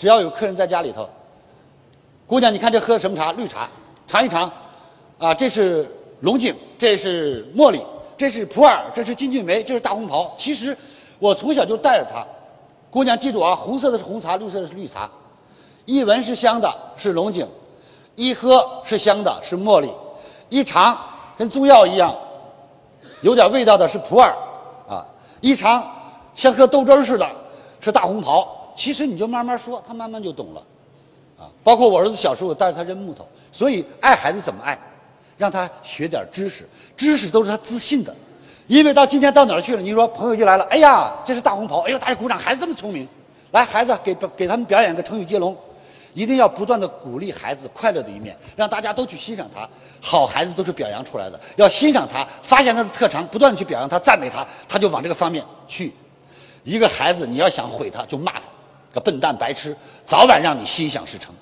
只要有客人在家里头，姑娘，你看这喝的什么茶？绿茶，尝一尝。啊，这是龙井，这是茉莉，这是普洱，这是金骏眉，这是大红袍。其实我从小就带着它。姑娘记住啊，红色的是红茶，绿色的是绿茶。一闻是香的，是龙井；一喝是香的，是茉莉；一尝跟中药一样，有点味道的是普洱啊；一尝像喝豆汁儿似的，是大红袍。其实你就慢慢说，他慢慢就懂了啊。包括我儿子小时候，我带着他扔木头，所以爱孩子怎么爱？让他学点知识，知识都是他自信的。因为到今天到哪儿去了？你说朋友就来了，哎呀，这是大红袍，哎呦，大家鼓掌，孩子这么聪明。来，孩子给给他们表演个成语接龙，一定要不断的鼓励孩子快乐的一面，让大家都去欣赏他。好孩子都是表扬出来的，要欣赏他，发现他的特长，不断的去表扬他，赞美他，他就往这个方面去。一个孩子，你要想毁他，就骂他，个笨蛋白痴，早晚让你心想事成。